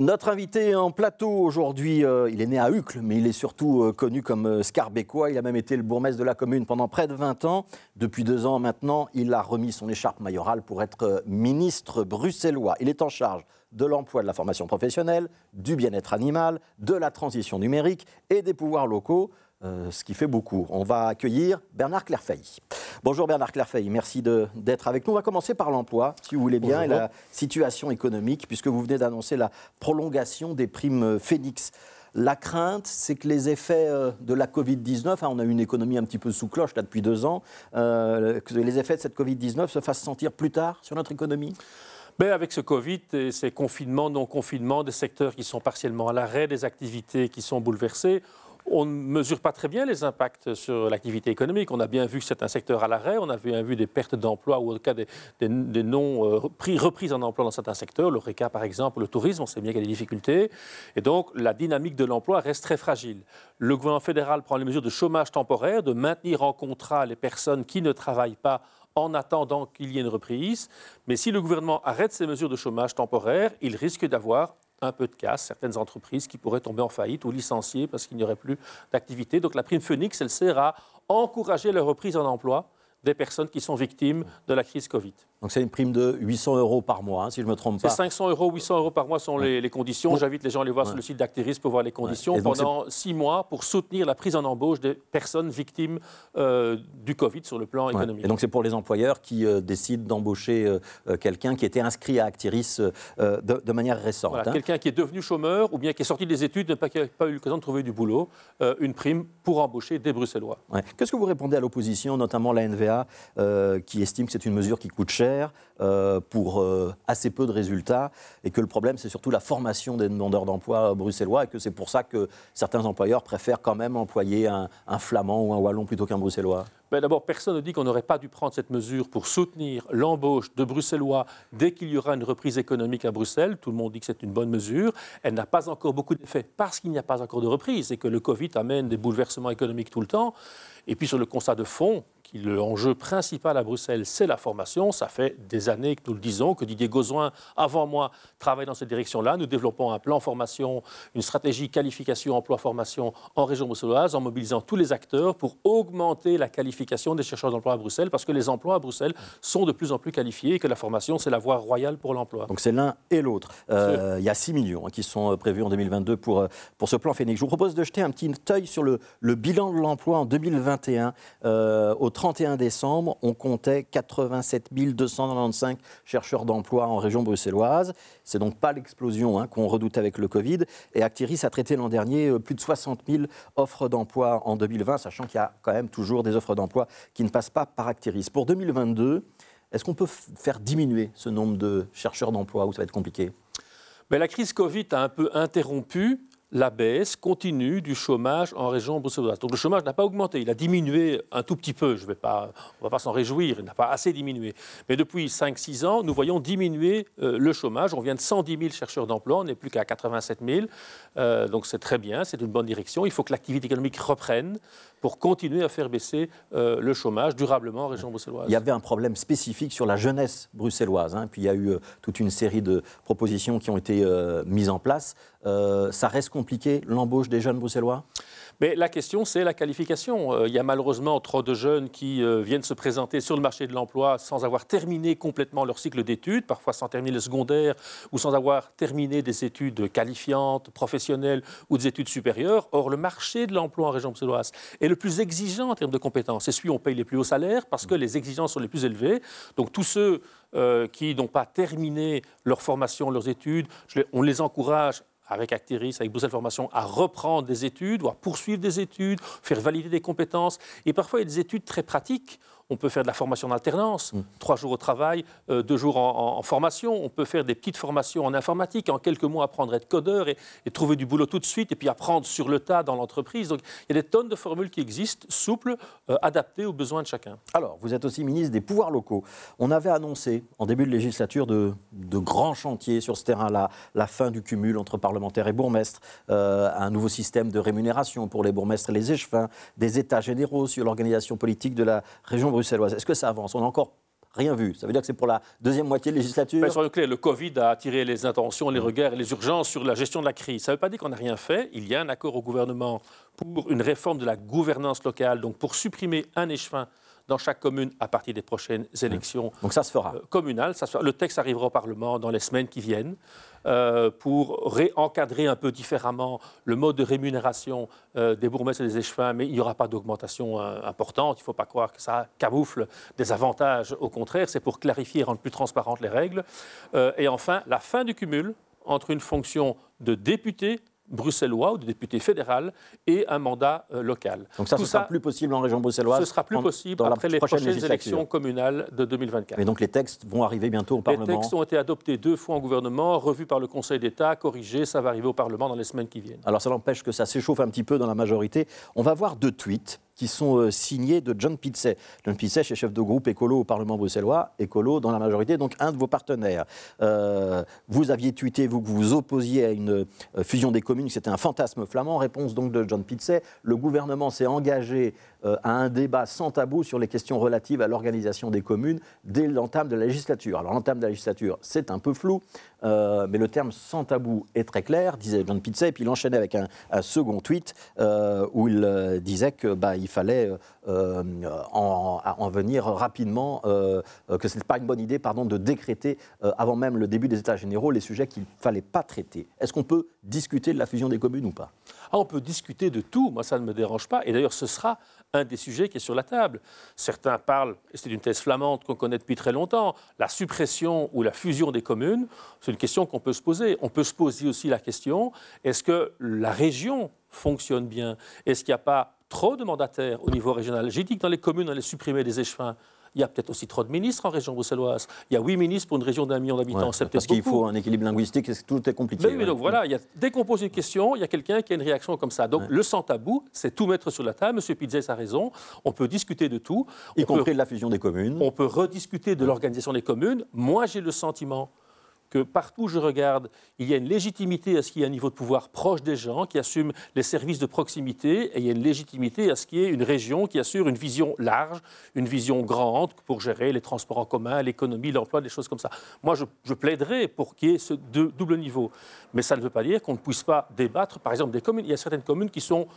Notre invité en plateau aujourd'hui, euh, il est né à Uccle, mais il est surtout euh, connu comme euh, Scarbécois. Il a même été le bourgmestre de la commune pendant près de 20 ans. Depuis deux ans maintenant, il a remis son écharpe mayorale pour être ministre bruxellois. Il est en charge de l'emploi de la formation professionnelle, du bien-être animal, de la transition numérique et des pouvoirs locaux. Euh, ce qui fait beaucoup. On va accueillir Bernard Clairfeuille. Bonjour Bernard Clairfeuille, merci d'être avec nous. On va commencer par l'emploi, si vous voulez bien, et la situation économique, puisque vous venez d'annoncer la prolongation des primes Phoenix. La crainte, c'est que les effets euh, de la Covid-19, hein, on a une économie un petit peu sous cloche là depuis deux ans, euh, que les effets de cette Covid-19 se fassent sentir plus tard sur notre économie? Mais avec ce Covid et ces confinements, non-confinements, des secteurs qui sont partiellement à l'arrêt, des activités qui sont bouleversées, on ne mesure pas très bien les impacts sur l'activité économique. On a bien vu que c'est un secteur à l'arrêt, on a bien vu des pertes d'emplois ou en tout cas des, non-reprises euh, en emploi dans certains secteurs. Le RECA, par exemple, le tourisme, on sait bien qu'il y a des difficultés. Et donc, la dynamique de l'emploi reste très fragile. Le gouvernement fédéral prend les mesures de chômage temporaire, de maintenir en contrat les personnes qui ne travaillent pas en attendant qu'il y ait une reprise. Mais si le gouvernement arrête ces mesures de chômage temporaire, il risque d'avoir un peu de casse, certaines entreprises qui pourraient tomber en faillite ou licencier parce qu'il n'y aurait plus d'activité. Donc la prime Phoenix, elle sert à encourager la reprise en emploi des personnes qui sont victimes de la crise Covid. Donc c'est une prime de 800 euros par mois, hein, si je ne me trompe pas. C'est 500 euros, 800 euros par mois sont les, conditions. J'invite les gens à aller voir sur le site d'Acteris pour voir les conditions pendant six mois pour soutenir la prise en embauche des personnes victimes euh, du Covid sur le plan économique. Et donc c'est pour les employeurs qui euh, décident d'embaucher euh, quelqu'un qui était inscrit à Actiris de, manière récente. Voilà, hein. Quelqu'un qui est devenu chômeur ou bien qui est sorti des études, n'a pas, pas, eu l'occasion de trouver du boulot, une prime pour embaucher des Bruxellois. Qu'est-ce que vous répondez à l'opposition, notamment la NVA, qui estime que c'est une mesure qui coûte cher euh, pour euh, assez peu de résultats et que le problème c'est surtout la formation des demandeurs d'emploi bruxellois et que c'est pour ça que certains employeurs préfèrent quand même employer un, flamand ou un wallon plutôt qu'un bruxellois ben, D'abord, personne ne dit qu'on n'aurait pas dû prendre cette mesure pour soutenir l'embauche de Bruxellois dès qu'il y aura une reprise économique à Bruxelles. Tout le monde dit que c'est une bonne mesure. Elle n'a pas encore beaucoup d'effets parce qu'il n'y a pas encore de reprise et que le Covid amène des bouleversements économiques tout le temps. Et puis sur le constat de fond, l'enjeu principal à Bruxelles, c'est la formation. Ça fait des années que nous le disons, que Didier Gauzoin, avant moi, travaille dans cette direction-là. Nous développons un plan formation, une stratégie qualification, emploi, formation en région bruxelloise, en mobilisant tous les acteurs pour augmenter la qualification des chercheurs d'emploi à Bruxelles, parce que les emplois à Bruxelles sont de plus en plus qualifiés et que la formation, c'est la voie royale pour l'emploi. Donc c'est l'un et l'autre. Euh, il y a 6 millions hein, qui sont euh, prévus en 2022 pour, euh, pour ce plan Phoenix. Je vous propose de jeter un petit œil sur le, le bilan de l'emploi en 2021 au 31 décembre, on comptait 87 295 chercheurs d'emploi en région bruxelloise. C'est donc pas l'explosion hein, qu'on redoute avec le Covid. Et Actiris a traité l'an dernier euh, plus de 60 000 offres d'emploi en 2020, sachant qu'il y a quand même toujours des offres d'emploi qui ne passent pas par Actiris. Pour 2022, est-ce qu'on peut faire diminuer ce nombre de chercheurs d'emploi ou ça va être compliqué? Mais La crise Covid a un peu interrompu la baisse continue du chômage en région bruxelloise. Donc le chômage n'a pas augmenté, il a diminué un tout petit peu, je vais pas, on ne va pas s'en réjouir, il n'a pas assez diminué. Mais depuis 5-6 ans, nous voyons diminuer euh, le chômage. On vient de 110 000 chercheurs d'emploi, on n'est plus qu'à 87 000. Euh, donc c'est très bien, c'est une bonne direction. Il faut que l'activité économique reprenne pour continuer à faire baisser euh, le chômage durablement en région bruxelloise. Il y avait un problème spécifique sur la jeunesse bruxelloise. Hein. puis il y a eu toute une série de propositions qui ont été mises en place. ça reste compliqué l'embauche des jeunes bruxellois? Mais la question, c'est la qualification. Euh, il y a malheureusement trop de jeunes qui euh, viennent se présenter sur le marché de l'emploi sans avoir terminé complètement leur cycle d'études, parfois sans terminer le secondaire ou sans avoir terminé des études qualifiantes, professionnelles ou des études supérieures. Or, le marché de l'emploi en région bruxelloise est le plus exigeant en termes de compétences. C'est celui où on paye les plus hauts salaires parce que les exigences sont les plus élevées. Donc, tous ceux euh, qui n'ont pas terminé leur formation, leurs études, on les encourage avec Actiris, avec Bruxelles Formation, à reprendre des études ou à poursuivre des études, faire valider des compétences. Et parfois, il y a des études très pratiques on peut faire de la formation d'alternance, mm. trois jours au travail, euh, deux jours en, formation. On peut faire des petites formations en informatique, en quelques mois apprendre à être codeur et, trouver du boulot tout de suite, et puis apprendre sur le tas dans l'entreprise. Donc il y a des tonnes de formules qui existent, souples, euh, adaptées aux besoins de chacun. Alors, vous êtes aussi ministre des pouvoirs locaux. On avait annoncé en début de législature de, grands chantiers sur ce terrain-là, la fin du cumul entre parlementaires et bourgmestres, euh, un nouveau système de rémunération pour les bourgmestres et les échevins, des états généraux sur l'organisation politique de la région bruxelloise. Est-ce que ça avance? On a encore rien vu. Ça veut dire que c'est pour la deuxième moitié de législature? Ben, Soyons clairs, le Covid a attiré les intentions, les regards et les urgences sur la gestion de la crise. Ça ne veut pas dire qu'on n'a rien fait. Il y a un accord au gouvernement pour une réforme de la gouvernance locale, donc pour supprimer un échevin dans chaque commune à partir des prochaines élections Donc ça se fera. Euh, communales. Ça Le texte arrivera au Parlement dans les semaines qui viennent. Euh, pour réencadrer un peu différemment le mode de rémunération euh, des bourgmestres et des échevins, mais il n'y aura pas d'augmentation importante. Il ne faut pas croire que ça camoufle des avantages. Au contraire, c'est pour clarifier et rendre plus transparentes les règles. et enfin, la fin du cumul entre une fonction de député bruxellois ou de député fédéral et un mandat euh, local. Donc ça, ce sera plus possible en région bruxelloise Ce sera plus possible après les prochaines élections communales de 2024. Mais donc les textes vont arriver bientôt au Parlement Les textes ont été adoptés deux fois en gouvernement, revus par le Conseil d'État, corrigés, ça va arriver au Parlement dans les semaines qui viennent. Alors ça n'empêche que ça s'échauffe un petit peu dans la majorité. On va voir deux tweets qui sont euh, signés de John Pitzey. John Pitzey, est chef de groupe écolo au Parlement bruxellois, écolo dans la majorité, donc un de vos partenaires. Euh, vous aviez tweeté, vous, que vous vous opposiez à une euh, fusion des communes, c'était un fantasme flamand. Réponse donc de John Pitzey. Le gouvernement s'est engagé à un débat sans tabou sur les questions relatives à l'organisation des communes dès l'entame de la législature. Alors l'entame de la législature, c'est un peu flou, mais le terme sans tabou est très clair, disait John Pitzey, et puis il enchaînait avec un, second tweet où il disait que bah, il fallait euh, euh, en, venir rapidement, euh, que ce n'était pas une bonne idée pardon, de décréter avant même le début des États généraux les sujets qu'il ne fallait pas traiter. Est-ce qu'on peut discuter de la fusion des communes ou pas? Ah, On peut discuter de tout, moi ça ne me dérange pas, et d'ailleurs ce sera un des sujets qui est sur la table. Certains parlent, et c'est une thèse flamande qu'on connaît depuis très longtemps, la suppression ou la fusion des communes, c'est une question qu'on peut se poser. On peut se poser aussi la question, est-ce que la région fonctionne bien? Est-ce qu'il n'y a pas trop de mandataires au niveau régional. J'ai dit que dans les communes, on allait supprimer des échevins. Il y a peut-être aussi trop de ministres en région bruxelloise. Il y a huit ministres pour une région d'un million d'habitants. parce qu'il faut un équilibre linguistique, tout est compliqué. Mais, donc voilà, il y a, dès qu'on pose une question, il y a quelqu'un qui a une réaction comme ça. Donc le sans tabou, c'est tout mettre sur la table. Monsieur Pizzet a raison. On peut discuter de tout. Y compris de la fusion des communes. On peut rediscuter de l'organisation des communes. Moi, j'ai le sentiment que partout où je regarde, il y a une légitimité à ce qu'il y ait un niveau de pouvoir proche des gens, qui assume les services de proximité, et il y a une légitimité à ce qu'il y ait une région qui assure une vision large, une vision grande pour gérer les transports en commun, l'économie, l'emploi, des choses comme ça. Moi, je, je plaiderais pour qu'il y ait ce double niveau. Mais ça ne veut pas dire qu'on ne puisse pas débattre, par exemple, des communes. Il y a certaines communes qui sont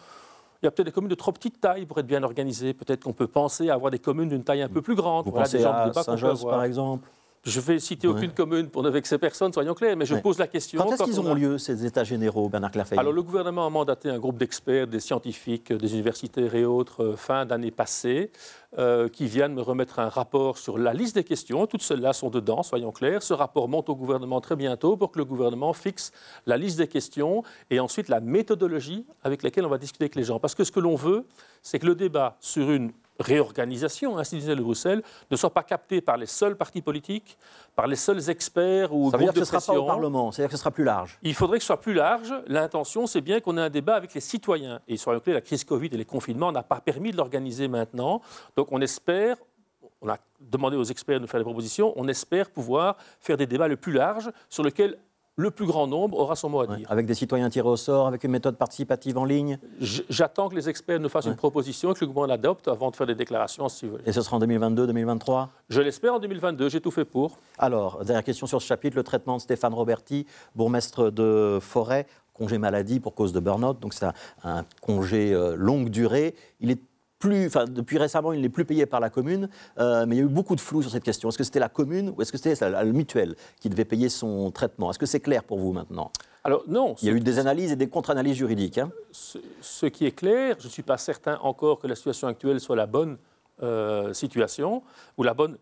il y a peut-être des communes de trop petite taille pour être bien organisées. Peut-être qu'on peut penser à avoir des communes d'une taille un peu plus grande. Vous pensez à Saint-Josse, par exemple je vais citer aucune commune pour ne vexer personne, soyons clairs, mais je pose la question. Quand est-ce qu'ils auront lieu, ces États généraux, Bernard Clafey Alors, le gouvernement a mandaté un groupe d'experts, des scientifiques, des universitaires et autres, euh, fin d'année passée, euh, qui viennent me remettre un rapport sur la liste des questions. Toutes celles-là sont dedans, soyons clairs. Ce rapport monte au gouvernement très bientôt pour que le gouvernement fixe la liste des questions et ensuite la méthodologie avec laquelle on va discuter avec les gens. Parce que ce que l'on veut, c'est que le débat sur une réorganisation institutionnelle de Bruxelles ne soit pas captée par les seuls partis politiques, par les seuls experts ou Ça veut dire que ce ne sera pas au Parlement, c'est-à-dire que ce sera plus large. Il faudrait que ce soit plus large. L'intention, c'est bien qu'on ait un débat avec les citoyens. Et soyons clairs, la crise Covid et les confinements n'ont pas permis de l'organiser maintenant. Donc on espère, on a demandé aux experts de nous faire des propositions, on espère pouvoir faire des débats le plus larges sur lesquels le plus grand nombre aura son mot à dire. avec des citoyens tirés au sort, avec une méthode participative en ligne J'attends que les experts nous fassent une proposition et que le gouvernement l'adopte avant de faire des déclarations, si vous voulez. Et ce sera en 2022, 2023 Je l'espère en 2022, j'ai tout fait pour. Alors, dernière question sur ce chapitre, le traitement de Stéphane Roberti, bourgmestre de Forêt, congé maladie pour cause de burn-out, donc c'est un, un, congé euh, longue durée. Il est plus, enfin, depuis récemment, il n'est plus payé par la commune, euh, mais il y a eu beaucoup de flou sur cette question. Est-ce que c'était la commune ou est-ce que c'était le mutuel qui devait payer son traitement? Est-ce que c'est clair pour vous maintenant? Alors non. Il y a eu des analyses et des contre-analyses juridiques. Hein. ce, qui est clair, je ne suis pas certain encore que la situation actuelle soit la bonne euh, situation ou la bonne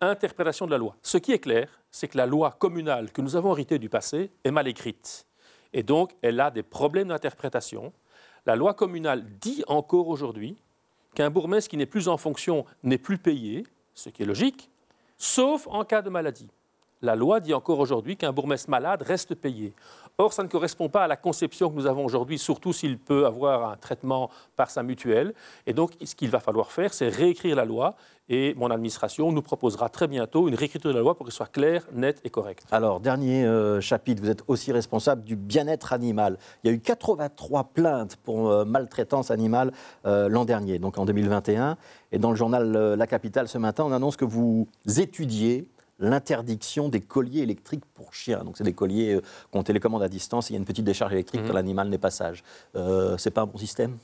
interprétation de la loi. Ce qui est clair, c'est que la loi communale que nous avons héritée du passé est mal écrite. Et donc, elle a des problèmes d'interprétation. La loi communale dit encore aujourd'hui qu'un bourgmestre qui n'est plus en fonction n'est plus payé, ce qui est logique, sauf en cas de maladie. La loi dit encore aujourd'hui qu'un bourgmestre malade reste payé. Or, ça ne correspond pas à la conception que nous avons aujourd'hui, surtout s'il peut avoir un traitement par sa mutuelle. Et donc, ce qu'il va falloir faire, c'est réécrire la loi. Et mon administration nous proposera très bientôt une réécriture de la loi pour qu'elle soit claire, nette et correcte. Alors, dernier euh, chapitre, vous êtes aussi responsable du bien-être animal. Il y a eu 83 plaintes pour euh, maltraitance animale euh, l'an dernier, donc en 2021. Et dans le journal La Capitale ce matin, on annonce que vous étudiez l'interdiction des colliers électriques pour chiens. Donc, c'est des colliers euh, qu'on télécommande à distance. Il y a une petite décharge électrique mhm. quand l'animal n'est pas sage. Euh, c'est pas un bon système?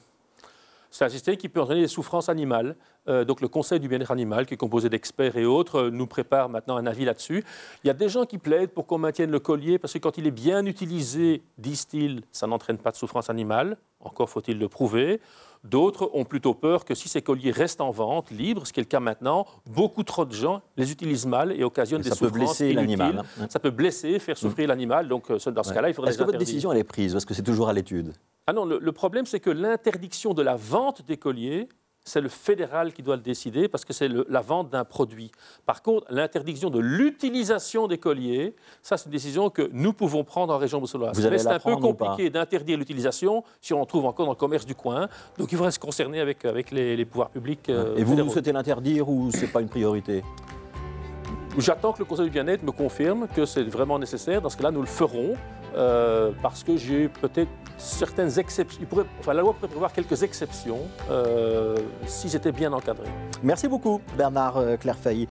C'est un système qui peut entraîner des souffrances animales. Euh, donc le Conseil du bien-être animal, qui est composé d'experts et autres, euh, nous prépare maintenant un avis là-dessus. Il y a des gens qui plaident pour qu'on maintienne le collier, parce que quand il est bien utilisé, disent-ils, ça n'entraîne pas de souffrance animale. Encore faut-il le prouver. D'autres ont plutôt peur que si ces colliers restent en vente, libres, ce qui est le cas maintenant, beaucoup trop de gens les utilisent mal et occasionnent des souffrances blesser l'animal. Hein. Ça peut blesser, faire souffrir l'animal. Donc euh, dans ce cas-là, il faudrait Est-ce que votre décision elle est prise Est-ce que c'est toujours à l'étude? Ah non, le, le problème c'est que l'interdiction de la vente des colliers c'est le fédéral qui doit le décider parce que c'est la vente d'un produit. Par contre, l'interdiction de l'utilisation des colliers, ça c'est une décision que nous pouvons prendre en région bruxelloise. C'est un peu compliqué d'interdire l'utilisation si on en trouve encore dans le commerce du coin. Donc il faudrait se concerner avec, avec les, pouvoirs publics. Euh, Et vous, vous souhaitez l'interdire ou ce n'est pas une priorité? J'attends que le Conseil du bien-être me confirme que c'est vraiment nécessaire. Dans ce cas-là, nous le ferons euh, parce que j'ai peut-être certaines exceptions. la loi pourrait prévoir quelques exceptions euh, si c'était bien encadré. Merci beaucoup, Bernard euh, Clairfeuille.